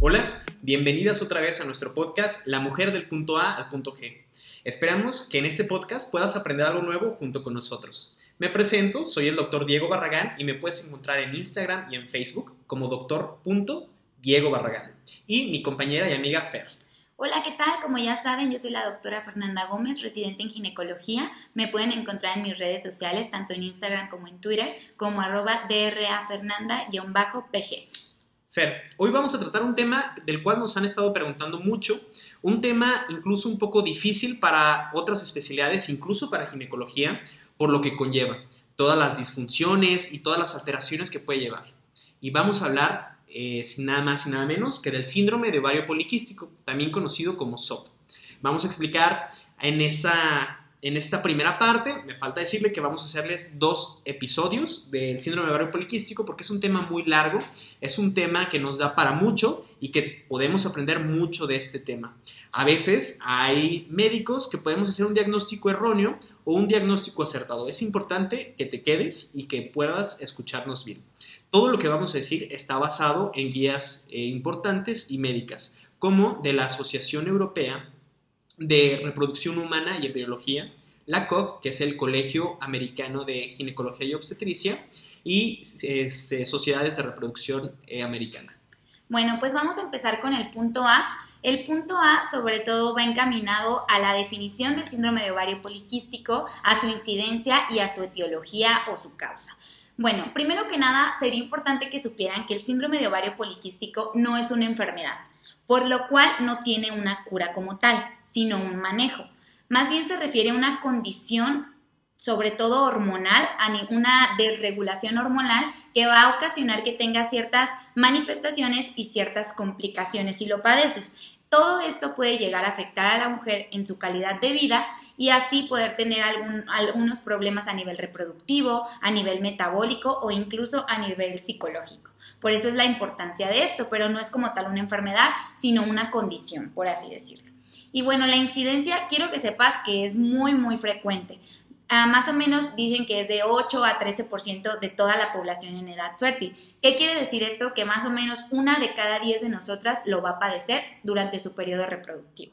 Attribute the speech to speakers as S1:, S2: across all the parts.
S1: Hola, bienvenidas otra vez a nuestro podcast La mujer del punto A al punto G. Esperamos que en este podcast puedas aprender algo nuevo junto con nosotros. Me presento, soy el doctor Diego Barragán y me puedes encontrar en Instagram y en Facebook como doctor.diego Barragán y mi compañera y amiga Fer.
S2: Hola, ¿qué tal? Como ya saben, yo soy la doctora Fernanda Gómez, residente en ginecología. Me pueden encontrar en mis redes sociales, tanto en Instagram como en Twitter, como arroba drafernanda-pg.
S1: Fer, hoy vamos a tratar un tema del cual nos han estado preguntando mucho, un tema incluso un poco difícil para otras especialidades, incluso para ginecología, por lo que conlleva, todas las disfunciones y todas las alteraciones que puede llevar. Y vamos a hablar eh, sin nada más y nada menos que del síndrome de ovario poliquístico, también conocido como SOP. Vamos a explicar en, esa, en esta primera parte, me falta decirle que vamos a hacerles dos episodios del síndrome de ovario poliquístico porque es un tema muy largo, es un tema que nos da para mucho y que podemos aprender mucho de este tema. A veces hay médicos que podemos hacer un diagnóstico erróneo o un diagnóstico acertado. Es importante que te quedes y que puedas escucharnos bien. Todo lo que vamos a decir está basado en guías eh, importantes y médicas, como de la Asociación Europea de Reproducción Humana y Embriología, la COG, que es el Colegio Americano de Ginecología y Obstetricia, y eh, Sociedades de Reproducción eh, Americana.
S2: Bueno, pues vamos a empezar con el punto A. El punto A sobre todo va encaminado a la definición del síndrome de ovario poliquístico, a su incidencia y a su etiología o su causa. Bueno, primero que nada, sería importante que supieran que el síndrome de ovario poliquístico no es una enfermedad, por lo cual no tiene una cura como tal, sino un manejo. Más bien se refiere a una condición, sobre todo hormonal, a una desregulación hormonal que va a ocasionar que tenga ciertas manifestaciones y ciertas complicaciones si lo padeces. Todo esto puede llegar a afectar a la mujer en su calidad de vida y así poder tener algunos problemas a nivel reproductivo, a nivel metabólico o incluso a nivel psicológico. Por eso es la importancia de esto, pero no es como tal una enfermedad, sino una condición, por así decirlo. Y bueno, la incidencia, quiero que sepas que es muy, muy frecuente. Ah, más o menos dicen que es de 8 a 13% de toda la población en edad fértil. ¿Qué quiere decir esto? Que más o menos una de cada 10 de nosotras lo va a padecer durante su periodo reproductivo.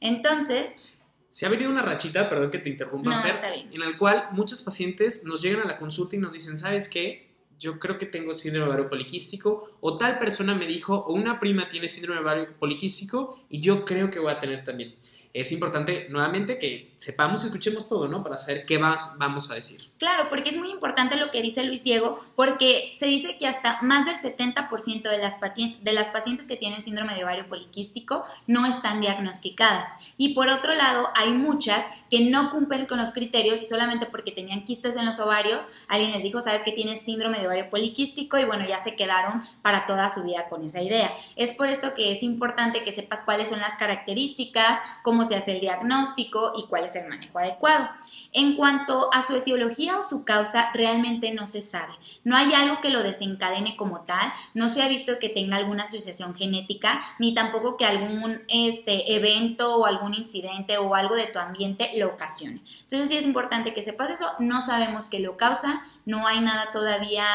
S2: Entonces...
S1: Se ha venido una rachita, perdón que te interrumpa, en el cual muchos pacientes nos llegan a la consulta y nos dicen, ¿sabes qué? Yo creo que tengo síndrome ovario poliquístico, o tal persona me dijo, o una prima tiene síndrome ovario poliquístico, y yo creo que voy a tener también es importante nuevamente que sepamos, escuchemos todo, ¿no? Para saber qué más vamos a decir.
S2: Claro, porque es muy importante lo que dice Luis Diego, porque se dice que hasta más del 70% de las, de las pacientes que tienen síndrome de ovario poliquístico no están diagnosticadas. Y por otro lado, hay muchas que no cumplen con los criterios y solamente porque tenían quistes en los ovarios, alguien les dijo, sabes que tienes síndrome de ovario poliquístico y bueno, ya se quedaron para toda su vida con esa idea. Es por esto que es importante que sepas cuáles son las características, cómo se hace el diagnóstico y cuál es el manejo adecuado. En cuanto a su etiología o su causa, realmente no se sabe. No hay algo que lo desencadene como tal, no se ha visto que tenga alguna asociación genética, ni tampoco que algún este, evento o algún incidente o algo de tu ambiente lo ocasione. Entonces sí es importante que sepas eso, no sabemos qué lo causa, no hay nada todavía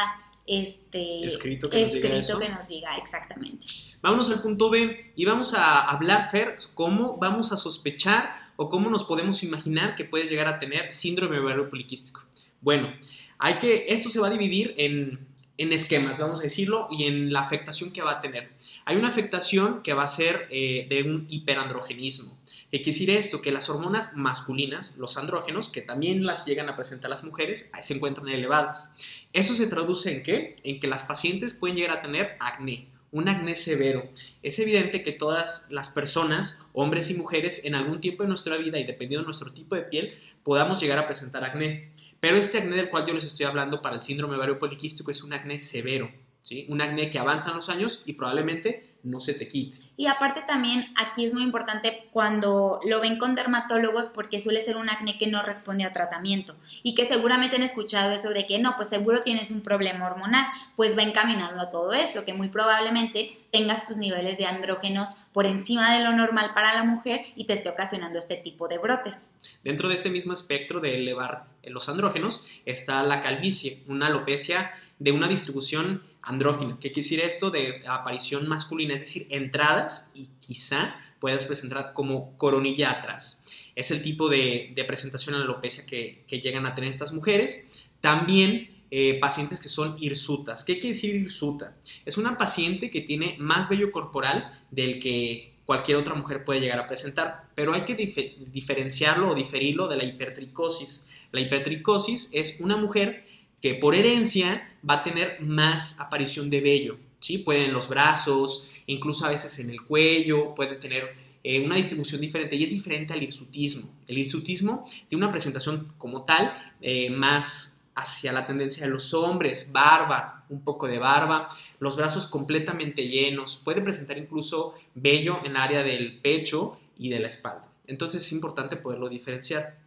S2: este,
S1: escrito, que,
S2: escrito que nos diga exactamente.
S1: Vámonos al punto B y vamos a hablar, Fer, cómo vamos a sospechar o cómo nos podemos imaginar que puedes llegar a tener síndrome ovario poliquístico. Bueno, hay que, esto se va a dividir en, esquemas, vamos a decirlo, y en la afectación que va a tener. Hay una afectación que va a ser eh, de un hiperandrogenismo. ¿Qué quiere decir esto? Que las hormonas masculinas, los andrógenos, que también las llegan a presentar las mujeres, se encuentran elevadas. ¿Eso se traduce en qué? En que las pacientes pueden llegar a tener acné un acné severo. Es evidente que todas las personas, hombres y mujeres, en algún tiempo de nuestra vida y dependiendo de nuestro tipo de piel, podamos llegar a presentar acné. Pero este acné del cual yo les estoy hablando para el síndrome ovario poliquístico es un acné severo, ¿sí? Un acné que avanza en los años y probablemente no se te quite.
S2: Y aparte también aquí es muy importante cuando lo ven con dermatólogos porque suele ser un acné que no responde a tratamiento y que seguramente han escuchado eso de que no, pues seguro tienes un problema hormonal, pues va encaminando a todo esto, que muy probablemente tengas tus niveles de andrógenos por encima de lo normal para la mujer y te esté ocasionando este tipo de brotes.
S1: Dentro de este mismo espectro de elevar los andrógenos está la calvicie, una alopecia de una distribución andrógina. ¿Qué quiere decir esto? De aparición masculina, es decir, entradas y quizá puedas presentar como coronilla atrás. Es el tipo de, presentación en la alopecia que, llegan a tener estas mujeres. También eh, pacientes que son hirsutas. ¿Qué quiere decir hirsuta? Es una paciente que tiene más vello corporal del que cualquier otra mujer puede llegar a presentar, pero hay que diferenciarlo o diferirlo de la hipertricosis. La hipertricosis es una mujer que por herencia va a tener más aparición de vello, ¿sí? Puede en los brazos, incluso a veces en el cuello, puede tener eh, una distribución diferente y es diferente al hirsutismo. El hirsutismo tiene una presentación como tal eh, más hacia la tendencia de los hombres, barba, un poco de barba, los brazos completamente llenos, puede presentar incluso vello en el área del pecho y de la espalda. Entonces es importante poderlo diferenciar.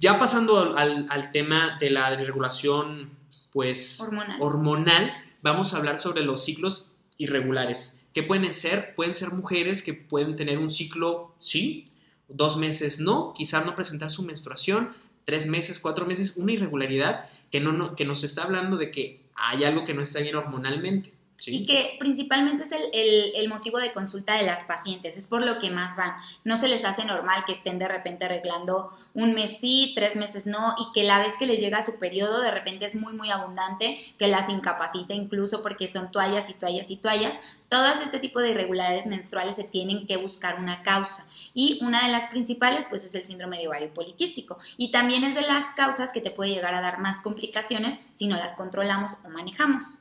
S1: Ya pasando al, tema de la desregulación pues, hormonal. vamos a hablar sobre los ciclos irregulares. ¿Qué pueden ser? Pueden ser mujeres que pueden tener un ciclo, sí, dos meses no, quizás no presentar su menstruación, tres meses, cuatro meses, una irregularidad que, no, que nos está hablando de que hay algo que no está bien hormonalmente.
S2: Y que principalmente es el, motivo de consulta de las pacientes, es por lo que más van. No se les hace normal que estén de repente arreglando un mes sí, tres meses no, y que la vez que les llega su periodo de repente es muy, muy abundante, que las incapacita incluso porque son toallas y toallas y toallas. Todas este tipo de irregularidades menstruales se tienen que buscar una causa. Y una de las principales, pues, es el síndrome de ovario poliquístico. Y también es de las causas que te puede llegar a dar más complicaciones si no las controlamos o manejamos.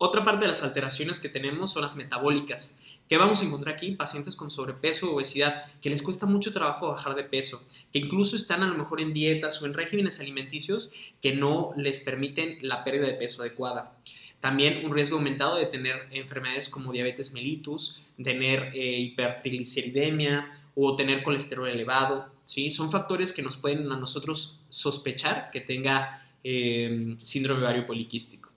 S1: Otra parte de las alteraciones que tenemos son las metabólicas. ¿Qué vamos a encontrar aquí? Pacientes con sobrepeso o obesidad, que les cuesta mucho trabajo bajar de peso, que incluso están a lo mejor en dietas o en regímenes alimenticios que no les permiten la pérdida de peso adecuada. También un riesgo aumentado de tener enfermedades como diabetes mellitus, tener eh, hipertrigliceridemia o tener colesterol elevado. ¿sí? Son factores que nos pueden a nosotros sospechar que tenga eh, síndrome ovario poliquístico.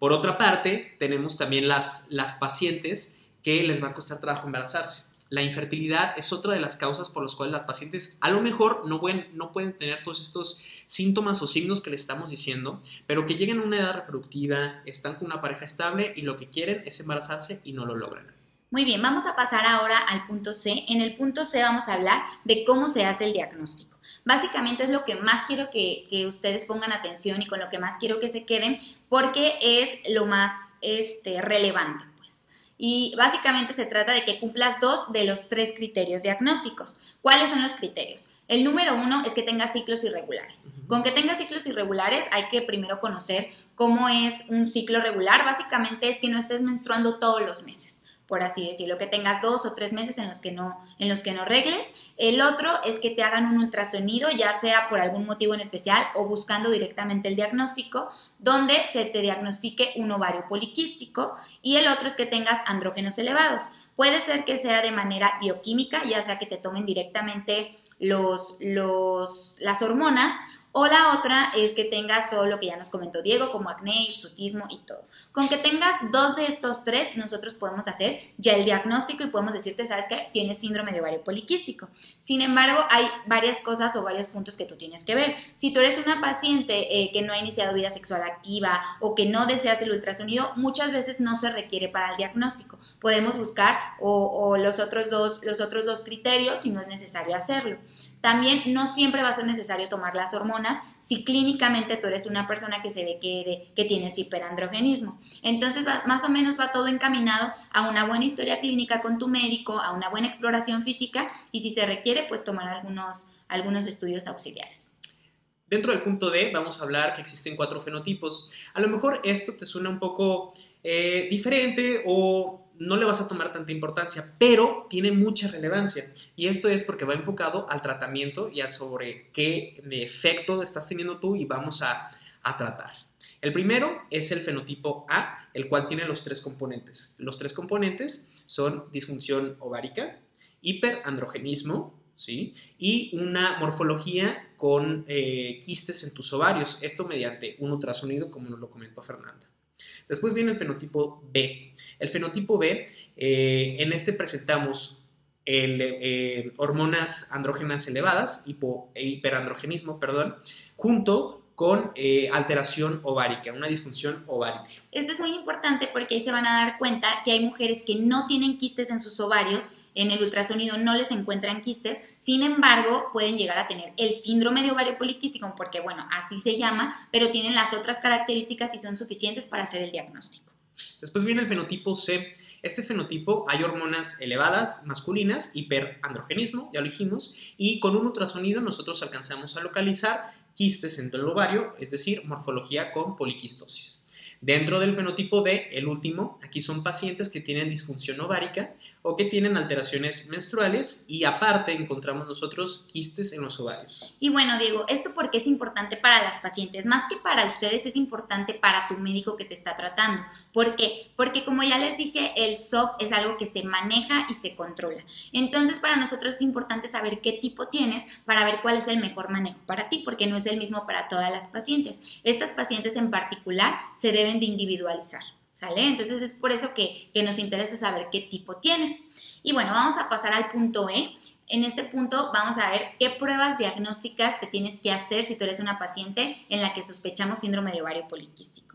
S1: Por otra parte, tenemos también las, las pacientes que les va a costar trabajo embarazarse. La infertilidad es otra de las causas por las cuales las pacientes a lo mejor no pueden, no pueden tener todos estos síntomas o signos que les estamos diciendo, pero que llegan a una edad reproductiva, están con una pareja estable y lo que quieren es embarazarse y no lo logran.
S2: Muy bien, vamos a pasar ahora al punto C. En el punto C vamos a hablar de cómo se hace el diagnóstico. Básicamente es lo que más quiero que, ustedes pongan atención y con lo que más quiero que se queden porque es lo más este, relevante. Pues. Y básicamente se trata de que cumplas dos de los tres criterios diagnósticos. ¿Cuáles son los criterios? El número uno es que tengas ciclos irregulares. Con que tengas ciclos irregulares hay que primero conocer cómo es un ciclo regular. Básicamente es que no estés menstruando todos los meses por así decirlo, que tengas dos o tres meses en los que no, en los que no regles. El otro es que te hagan un ultrasonido, ya sea por algún motivo en especial o buscando directamente el diagnóstico, donde se te diagnostique un ovario poliquístico. Y el otro es que tengas andrógenos elevados. Puede ser que sea de manera bioquímica, ya sea que te tomen directamente los, los, las hormonas o la otra es que tengas todo lo que ya nos comentó Diego, como acné, hirsutismo y todo. Con que tengas dos de estos tres, nosotros podemos hacer ya el diagnóstico y podemos decirte, sabes que tienes síndrome de ovario poliquístico. Sin embargo, hay varias cosas o varios puntos que tú tienes que ver. Si tú eres una paciente eh, que no ha iniciado vida sexual activa o que no deseas el ultrasonido, muchas veces no se requiere para el diagnóstico. Podemos buscar o, los, otros dos, los otros dos criterios si no es necesario hacerlo. También no siempre va a ser necesario tomar las hormonas si clínicamente tú eres una persona que se ve que, tienes hiperandrogenismo. Entonces, más o menos va todo encaminado a una buena historia clínica con tu médico, a una buena exploración física y si se requiere, pues tomar algunos, algunos estudios auxiliares.
S1: Dentro del punto D vamos a hablar que existen cuatro fenotipos. A lo mejor esto te suena un poco eh, diferente o no le vas a tomar tanta importancia, pero tiene mucha relevancia. Y esto es porque va enfocado al tratamiento y a sobre qué efecto estás teniendo tú y vamos a, tratar. El primero es el fenotipo A, el cual tiene los tres componentes. Los tres componentes son disfunción ovárica, hiperandrogenismo, ¿sí? Y una morfología con eh, quistes en tus ovarios, esto mediante un ultrasonido, como nos lo comentó Fernanda. Después viene el fenotipo B. El fenotipo B, eh, en este presentamos eh, hormonas andrógenas elevadas, hiperandrogenismo, perdón, junto con eh, alteración ovárica, una disfunción ovárica.
S2: Esto es muy importante porque ahí se van a dar cuenta que hay mujeres que no tienen quistes en sus ovarios, en el ultrasonido no les encuentran quistes, sin embargo pueden llegar a tener el síndrome de ovario poliquístico, porque bueno, así se llama, pero tienen las otras características y son suficientes para hacer el diagnóstico.
S1: Después viene el fenotipo C. Este fenotipo hay hormonas elevadas masculinas, hiperandrogenismo, ya lo dijimos, y con un ultrasonido nosotros alcanzamos a localizar quistes en el ovario, es decir, morfología con poliquistosis. Dentro del fenotipo D, el último, aquí son pacientes que tienen disfunción ovárica o que tienen alteraciones menstruales y aparte encontramos nosotros quistes en los ovarios.
S2: Y bueno, Diego, esto porque es importante para las pacientes, más que para ustedes es importante para tu médico que te está tratando. ¿Por qué? Porque como ya les dije, el SOP es algo que se maneja y se controla. Entonces, para nosotros es importante saber qué tipo tienes para ver cuál es el mejor manejo para ti, porque no es el mismo para todas las pacientes. Estas pacientes en particular se deben de individualizar, ¿sale? Entonces es por eso que, que nos interesa saber qué tipo tienes. Y bueno, vamos a pasar al punto E. En este punto vamos a ver qué pruebas diagnósticas te tienes que hacer si tú eres una paciente en la que sospechamos síndrome de ovario poliquístico.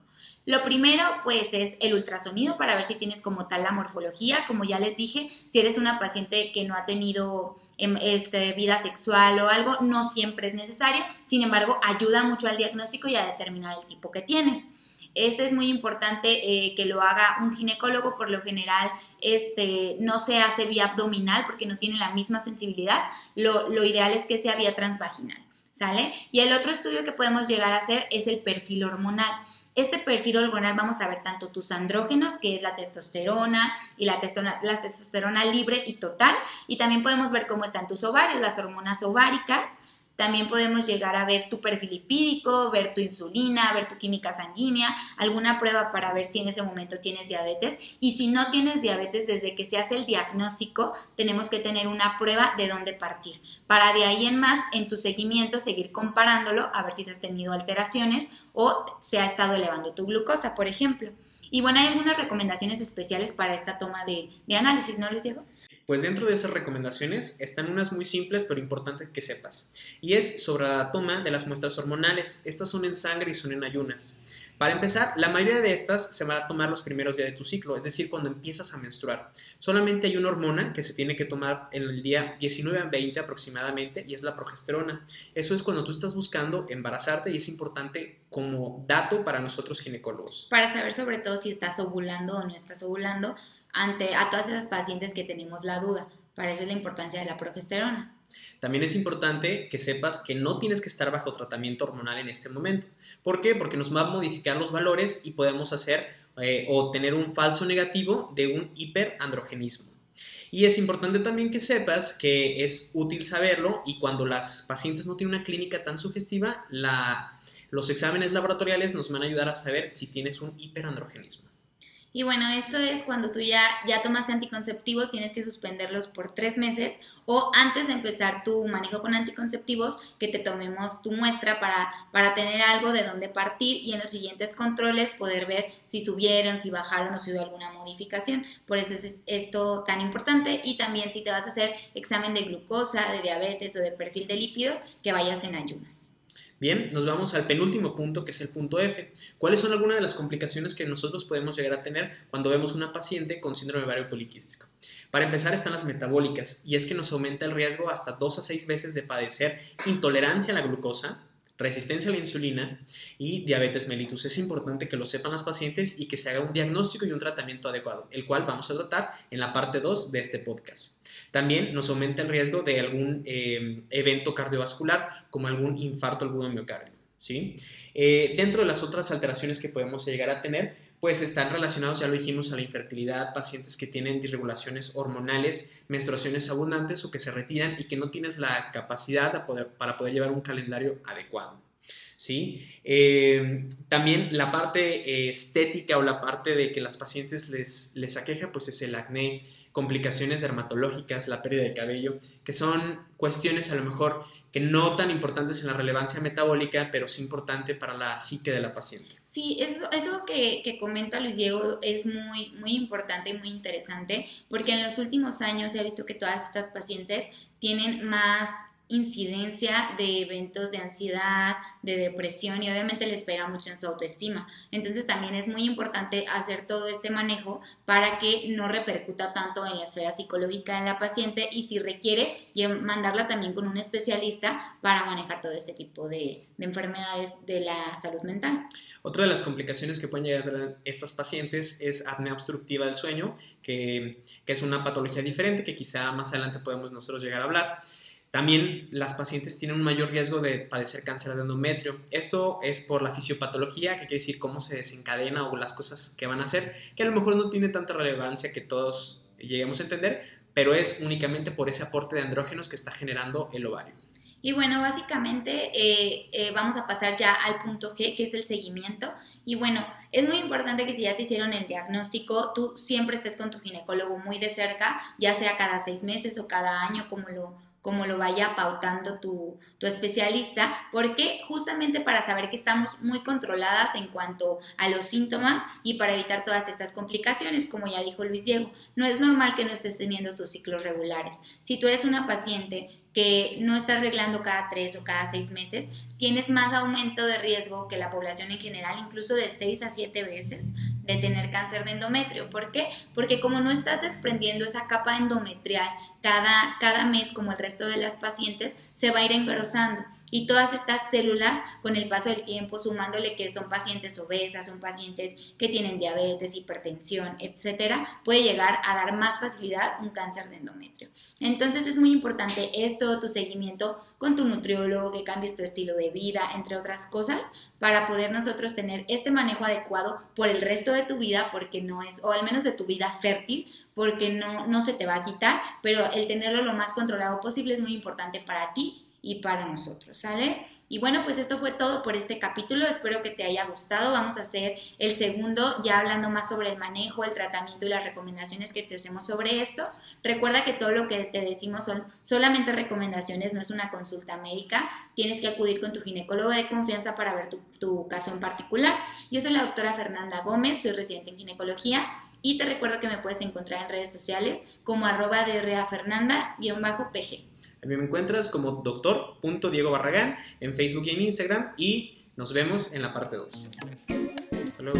S2: Lo primero, pues, es el ultrasonido para ver si tienes como tal la morfología. Como ya les dije, si eres una paciente que no ha tenido em, este, vida sexual o algo, no siempre es necesario. Sin embargo, ayuda mucho al diagnóstico y a determinar el tipo que tienes. Este es muy importante eh, que lo haga un ginecólogo, por lo general este, no se hace vía abdominal porque no tiene la misma sensibilidad, lo, ideal es que sea vía transvaginal, ¿sale? Y el otro estudio que podemos llegar a hacer es el perfil hormonal. Este perfil hormonal vamos a ver tanto tus andrógenos, que es la testosterona y la, testosterona, la testosterona libre y total, y también podemos ver cómo están tus ovarios, las hormonas ováricas, también podemos llegar a ver tu perfil lipídico, ver tu insulina, ver tu química sanguínea, alguna prueba para ver si en ese momento tienes diabetes. Y si no tienes diabetes, desde que se hace el diagnóstico, tenemos que tener una prueba de dónde partir. Para de ahí en más, en tu seguimiento, seguir comparándolo a ver si has tenido alteraciones o se ha estado elevando tu glucosa, por ejemplo. Y bueno, hay algunas recomendaciones especiales para esta toma de, de análisis, ¿no, Luis Diego?
S1: Pues dentro de esas recomendaciones están unas muy simples pero importantes que sepas. Y es sobre la toma de las muestras hormonales. Estas son en sangre y son en ayunas. Para empezar, la mayoría de estas se van a tomar los primeros días de tu ciclo, es decir, cuando empiezas a menstruar. Solamente hay una hormona que se tiene que tomar en el día 19 a 20 aproximadamente y es la progesterona. Eso es cuando tú estás buscando embarazarte y es importante como dato para nosotros ginecólogos.
S2: Para saber sobre todo si estás ovulando o no estás ovulando, ante a todas esas pacientes que tenemos la duda. Para eso es la importancia de la progesterona.
S1: También es importante que sepas que no tienes que estar bajo tratamiento hormonal en este momento. ¿Por qué? Porque nos va a modificar los valores y podemos hacer eh, o tener un falso negativo de un hiperandrogenismo. Y es importante también que sepas que es útil saberlo y cuando las pacientes no tienen una clínica tan sugestiva, los exámenes laboratoriales nos van a ayudar a saber si tienes un hiperandrogenismo.
S2: Y bueno, esto es cuando tú ya, ya tomaste anticonceptivos, tienes que suspenderlos por tres meses o antes de empezar tu manejo con anticonceptivos, que te tomemos tu muestra para, para tener algo de dónde partir y en los siguientes controles poder ver si subieron, si bajaron o si hubo alguna modificación. Por eso es esto tan importante y también si te vas a hacer examen de glucosa, de diabetes o de perfil de lípidos, que vayas en ayunas.
S1: Bien, nos vamos al penúltimo punto, que es el punto F. ¿Cuáles son algunas de las complicaciones que nosotros podemos llegar a tener cuando vemos una paciente con síndrome ovario poliquístico? Para empezar están las metabólicas, y es que nos aumenta el riesgo hasta dos a seis veces de padecer intolerancia a la glucosa, resistencia a la insulina y diabetes mellitus. Es importante que lo sepan las pacientes y que se haga un diagnóstico y un tratamiento adecuado, el cual vamos a tratar en la parte 2 de este podcast. También nos aumenta el riesgo de algún eh, evento cardiovascular, como algún infarto al miocardio. ¿sí? Eh, dentro de las otras alteraciones que podemos llegar a tener, pues están relacionados, ya lo dijimos, a la infertilidad, pacientes que tienen disregulaciones hormonales, menstruaciones abundantes o que se retiran y que no tienes la capacidad para poder llevar un calendario adecuado. ¿Sí? Eh, también la parte estética o la parte de que las pacientes les, les aqueja, pues es el acné, complicaciones dermatológicas, la pérdida de cabello, que son cuestiones a lo mejor que no tan importantes en la relevancia metabólica, pero sí importante para la psique de la paciente.
S2: Sí, eso, eso que, que, comenta Luis Diego es muy, muy importante y muy interesante, porque en los últimos años se ha visto que todas estas pacientes tienen más incidencia de eventos de ansiedad, de depresión y obviamente les pega mucho en su autoestima. Entonces también es muy importante hacer todo este manejo para que no repercuta tanto en la esfera psicológica de la paciente y si requiere mandarla también con un especialista para manejar todo este tipo de, enfermedades de la salud mental.
S1: Otra de las complicaciones que pueden llegar a estas pacientes es apnea obstructiva del sueño, que, que es una patología diferente que quizá más adelante podemos nosotros llegar a hablar. También las pacientes tienen un mayor riesgo de padecer cáncer de endometrio. Esto es por la fisiopatología, que quiere decir cómo se desencadena o las cosas que van a hacer, que a lo mejor no tiene tanta relevancia que todos lleguemos a entender, pero es únicamente por ese aporte de andrógenos que está generando el ovario.
S2: Y bueno, básicamente eh, eh, vamos a pasar ya al punto G, que es el seguimiento. Y bueno, es muy importante que si ya te hicieron el diagnóstico, tú siempre estés con tu ginecólogo muy de cerca, ya sea cada seis meses o cada año, como lo, como lo vaya pautando tu, especialista, porque justamente para saber que estamos muy controladas en cuanto a los síntomas y para evitar todas estas complicaciones, como ya dijo Luis Diego, no es normal que no estés teniendo tus ciclos regulares. Si tú eres una paciente que no estás arreglando cada tres o cada seis meses, tienes más aumento de riesgo que la población en general, incluso de seis a siete veces de tener cáncer de endometrio. ¿Por qué? Porque como no estás desprendiendo esa capa endometrial cada, cada mes como el resto de las pacientes, se va a ir engrosando. Y todas estas células, con el paso del tiempo, sumándole que son pacientes obesas, son pacientes que tienen diabetes, hipertensión, etcétera, puede llegar a dar más facilidad un cáncer de endometrio. Entonces es muy importante esto, tu seguimiento con tu nutriólogo, que cambies tu estilo de vida, entre otras cosas, para poder nosotros tener este manejo adecuado por el resto de tu vida, porque no es, o al menos de tu vida fértil, porque no, no se te va a quitar, pero el tenerlo lo más controlado posible es muy importante para ti y para nosotros, ¿sale? Y bueno, pues esto fue todo por este capítulo, espero que te haya gustado, vamos a hacer el segundo ya hablando más sobre el manejo, el tratamiento y las recomendaciones que te hacemos sobre esto. Recuerda que todo lo que te decimos son solamente recomendaciones, no es una consulta médica, tienes que acudir con tu ginecólogo de confianza para ver tu, caso en particular. Yo soy la doctora Fernanda Gómez, soy residente en ginecología y te recuerdo que me puedes encontrar en redes sociales como arroba Fernanda-pg.
S1: Me encuentras como doctor.diego Barragán en Facebook y en Instagram y nos vemos en la parte 2. Hasta luego.